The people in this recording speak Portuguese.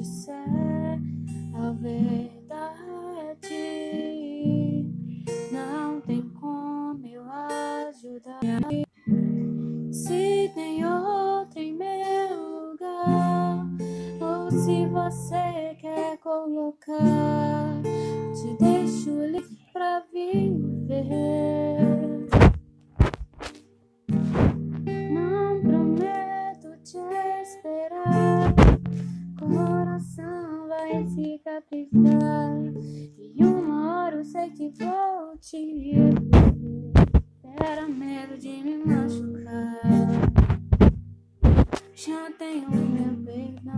Disser a verdade, não tem como eu ajudar. Se tem outro em meu lugar, ou se você quer colocar, vai cicatrizar. E uma hora eu sei que vou te ver. Era medo de me machucar. Já tenho meu perdão.